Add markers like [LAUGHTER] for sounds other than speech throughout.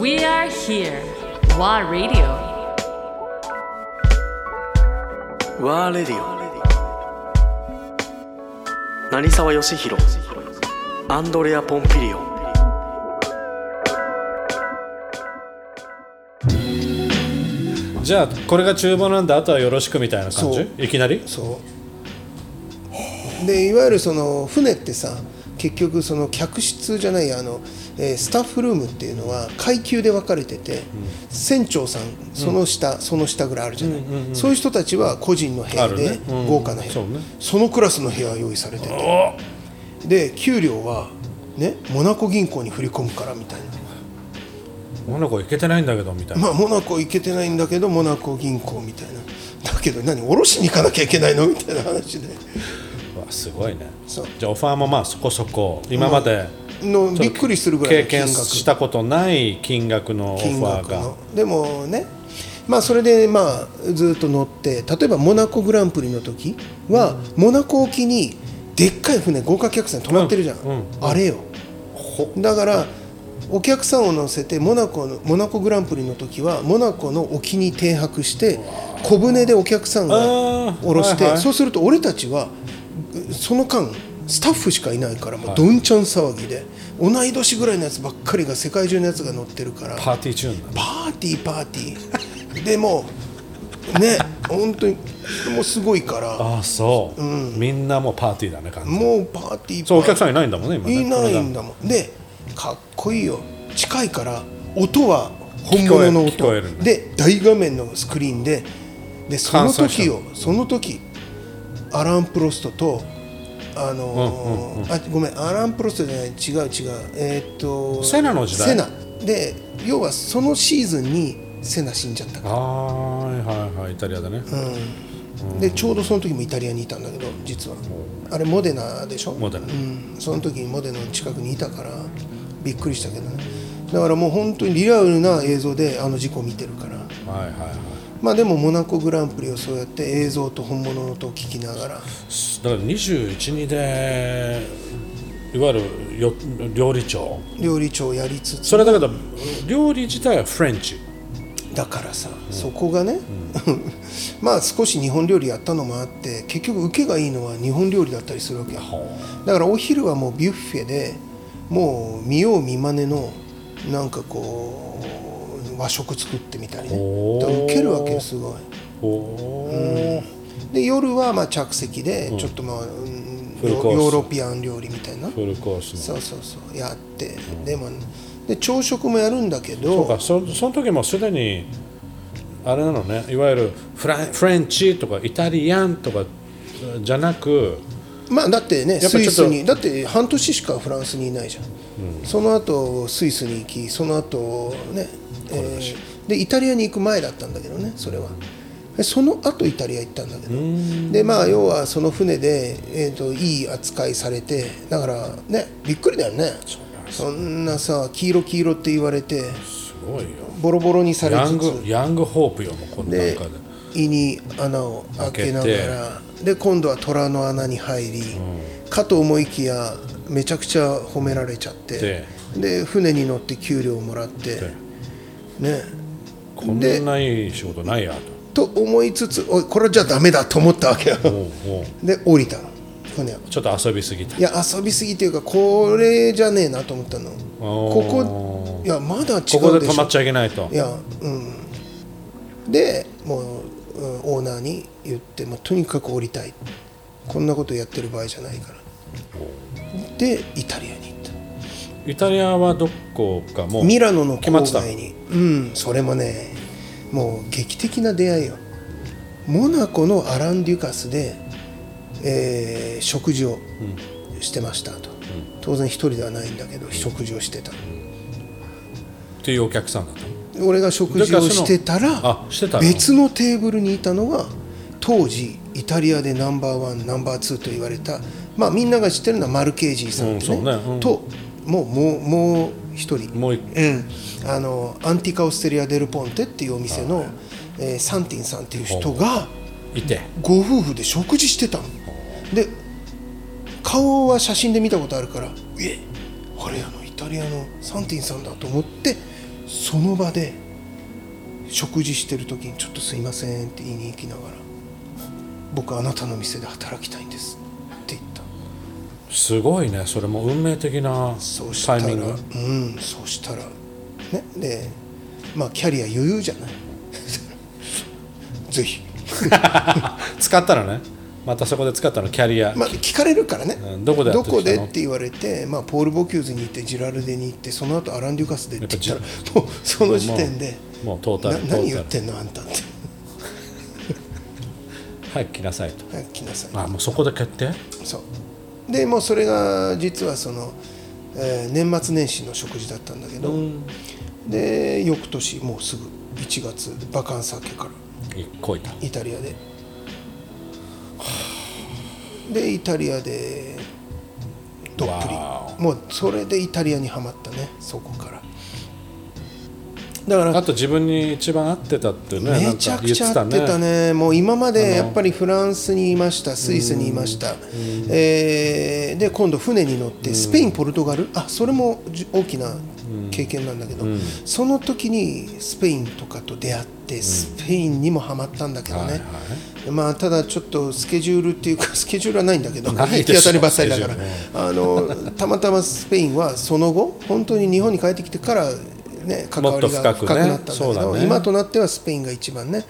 We are here. WA Radio. ワーレディオ成沢義弘アンドレア・ポンピリオン。じゃあこれが厨房なんであとはよろしくみたいな感じ？いきなり？そうでいわゆるその船ってさ結局その客室じゃないあの、えースタッフルームっていうのは階級で分かれてて、船長さんその下、その下ぐらいあるじゃない、そういう人たちは個人の部屋で、ね。うん。豪華な部屋。そうね。そのクラスの部屋が用意されてて。で給料はねモナコ銀行に振り込むからみたいな。モナコ行けてないんだけどみたいな、まあモナコ行けてないんだけどモナコ銀行みたいな。だけど何下ろしに行かなきゃいけないの？みたいな話ですごいね。じゃあオファーもまあそこそこ。今までのびっくりするぐらい経験したことない金額のオフ金ァーが。でもね。まあそれでまあずっと乗って例えばモナコグランプリの時は、モナコ沖にでっかい船豪華客船止まってるじゃん、うん。うん。あれよ。だからお客さんを乗せてモナコのモナコグランプリの時はモナコの沖に停泊して小舟でお客さんが降ろして、はいはい。そうすると俺たちはその間スタッフしかいないからもうどんちゃん騒ぎで同い年ぐらいのやつばっかりが世界中のやつが乗ってるからパーティーチューンだパーティーパーティー。でもね本当にもうすごいからああそう、みんなもうパーティーだね感じもうパーティーそうお客さんんいないんだもんね今ね。いないんだもん。でかっこいいよ。近いから音は本物の音。ねで大画面のスクリーンででその時よその時アラン・プロストとあのーあごめんアラン・プロストじゃない違う違う。えーっとセナの時代？セナ。で要はそのシーズンにセナ死んじゃったから。ああはいはいはいイタリアでね、でちょうどその時もイタリアにいたんだけど実は。あれモデナでしょ？モデナ。うん、その時にモデナの近くにいたからびっくりしたけどね。だからもう本当にリアルな映像であの事故を見てるから。はいはいはいまあでもモナコグランプリをそうやって映像と本物の音を聞きながら。だから21、2でいわゆるよ料理長。料理長をやりつつ。それだけど料理自体はフレンチ。だからさ、そこがね、[LAUGHS] まあ少し日本料理やったのもあって結局受けがいいのは日本料理だったりするわけよ。だからお昼はもうビュッフェでもう見よう見まねのなんかこう和食作ってみたりね。受けるわけよすごい。おお、で夜はまあ着席でちょっとまあ、うんヨヨーロピアン料理みたいな。フルコースの。そうそうそう。やって、でもで朝食もやるんだけそうどか。そその時もすでにあれなのね。いわゆるフランフレンチとかイタリアンとかじゃなくまあだってねスイスにだって半年しかフランスにいないじゃん、その後スイスに行きその後ね、えーでイタリアに行く前だったんだけどねそれは。でその後イタリア行ったんだけど。でまあ要はその船で、えー、といい扱いされてだからねびっくりだよね。そんなさ黄色黄色って言われてすごいよ。ボロボロにされヤンつつグヤングホープよもうこので中で。胃に穴を開けながら。で今度は虎の穴に入り、かと思いきやめちゃくちゃ褒められちゃって。で。で船に乗って給料をもらって。で。ねこんないい仕事ないやと。思いつつおいこれじゃダメだと思ったわけよ。で降りた。のちょっと遊びすぎた。いや遊びすぎっていうかこれじゃねえなと思ったの。ここいやまだ違うでしょ。ここで止まっちゃいけないと。いやうん。でもう、うんオーナーに言って、まあ、とにかく降りたい。こんなことやってる場合じゃないから。でイタリアにイタリアはどこかもうミラノの郊外に。うんそれもねもう劇的な出会いよ。モナコのアラン・デュカスで、えー食事をしてましたと、当然一人ではないんだけど食事をしてた。っていうお客さんだったの？俺が食事をしてたらあしてたの？別のテーブルにいたのが当時イタリアでナンバーワンナンバーツーと言われたまあみんなが知ってるのはマルケージーさんうん。ともうもうもう一人。もう一うん、あのアンティカ・オステリア・デル・ポンテっていうお店の、えーサンティンさんっていう人がいて。ご夫婦で食事してたの。で顔は写真で見たことあるからえあれあのイタリアのサンティンさんだと思ってその場で食事してる時に「ちょっとすいません」って言いに行きながら「僕あなたの店で働きたいんです」すごいね。それも運命的なタイミング。うんそうしたら。ねでまあキャリア余裕じゃない？[LAUGHS] ぜひ。[LAUGHS] 使ったらね。またそこで使ったのキャリア、まあ、聞かれるからね、うんどこでやどこでって言われて、まあ、ポール・ボキューズに行ってジラルデに行ってその後アラン・デュカスでって言ったらもうその時点でもうトータなル。何言ってんのあんたって。[LAUGHS] はい来なさいと。早く来なさい。あもうそこで決定？そうでもうそれが実はその、えー年末年始の食事だったんだけど、で翌年もうすぐ1月バカンス明けからイタリアで。でイタリアでどっぷり。わもうそれでイタリアにはまったねそこからだからあと自分に一番合ってたってねめちゃくちゃ合ってたね。もう今までやっぱりフランスにいましたスイスにいました、えーで今度船に乗ってスペインポルトガル？あそれもじ大きな経験なんだけど、その時にスペインとかと出会ってスペインにもハマったんだけどね、はいはい。まあただちょっとスケジュールっていうか [LAUGHS] スケジュールはないんだけど行き当たりばったりだから。スケジあのたまたまスペインはその後本当に日本に帰ってきてからね関わりが深くなったんだけどだね。今となってはスペインが一番ね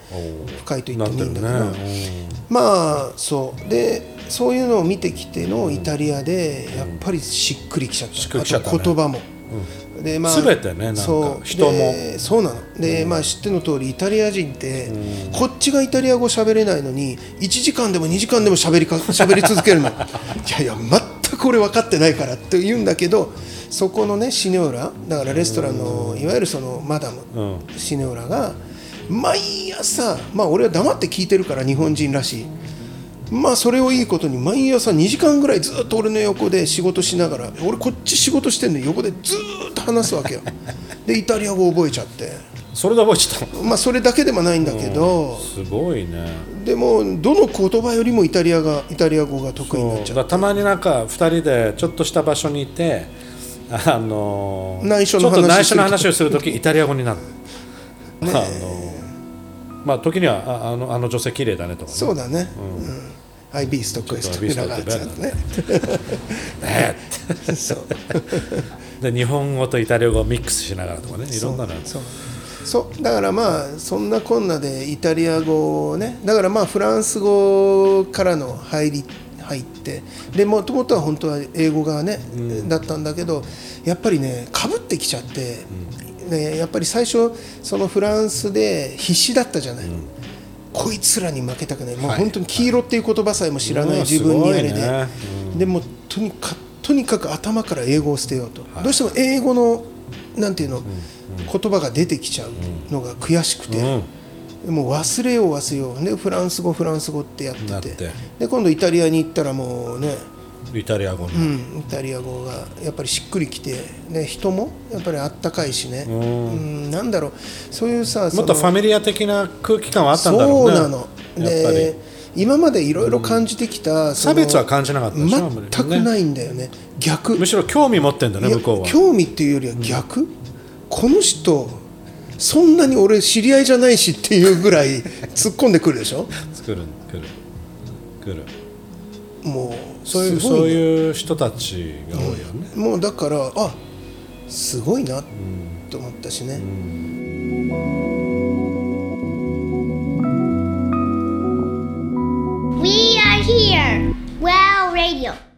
深いと言ってもいいんだけど、ね。まあそう。でそういうのを見てきてのイタリアでやっぱりしっくりきちゃった、しっくりきちゃった言葉も、でまあ全てねそう。人も。でそうなの。で、まあ知っての通りイタリア人って、こっちがイタリア語喋れないのに1時間でも2時間でも喋りか喋り続けるの。[LAUGHS] いやいや全く俺分かってないからって言うんだけどそこのねシネオラだからレストランのいわゆるそのマダム、うん。シネオラが毎朝まあ俺は黙って聞いてるから日本人らしい。まあそれをいいことに毎朝2時間ぐらいずっと俺の横で仕事しながら俺こっち仕事してんのに横でずーっと話すわけよ。[LAUGHS] でイタリア語覚えちゃって。それで覚えちゃったの？まあそれだけでもないんだけど。すごいね。でもどの言葉よりもイタリアがイタリア語が得意になっちゃう。たまになんか2人でちょっとした場所にいてあのー内緒の話ちょっと内緒の話をするときイタリア語になる、あのーまあ時にはああのあの女性綺麗だねとかね。そうだね、うん。アイビーストクエストちょっと I beast ラね。ね。そう。[LAUGHS] で日本語とイタリア語をミックスしながらとかね。いろんなのそう。そう。だからまあそんなこんなでイタリア語をね。だからまあフランス語からの入り入ってでもともとは本当は英語がね、だったんだけどやっぱりねかぶってきちゃって、ね、やっぱり最初そのフランスで必死だったじゃない、こいつらに負けたくない。もう本当に黄色っていう言葉さえも知らないうん自分にあれで、でもとにかとにかく頭から英語を捨てようと、どうしても英語のなんていうの、言葉が出てきちゃうのが悔しくて、うんもう忘れよう忘れよう。でフランス語フランス語ってやってて。て。で今度イタリアに行ったらもうね、イタリア語に、うん、イタリア語がやっぱりしっくりきて、ね、人もやっぱりあったかいしね、うん、なんだろう。そういうさもっとファミリア的な空気感はあったんだろうね。そうなの。で今までいろいろ感じてきた、その差別は感じなかったでしょ全くないんだよね。逆。むしろ興味持ってんだね向こうは。興味っていうよりは逆、この人そんなに俺知り合いじゃないしっていうぐらい突っ込んでくるでしょ？作るくる。くる。もうそういうそういう人たちが多いよね、うん、もうだからあすごいなと思ったしね、うんうん、We are here! Well Radio!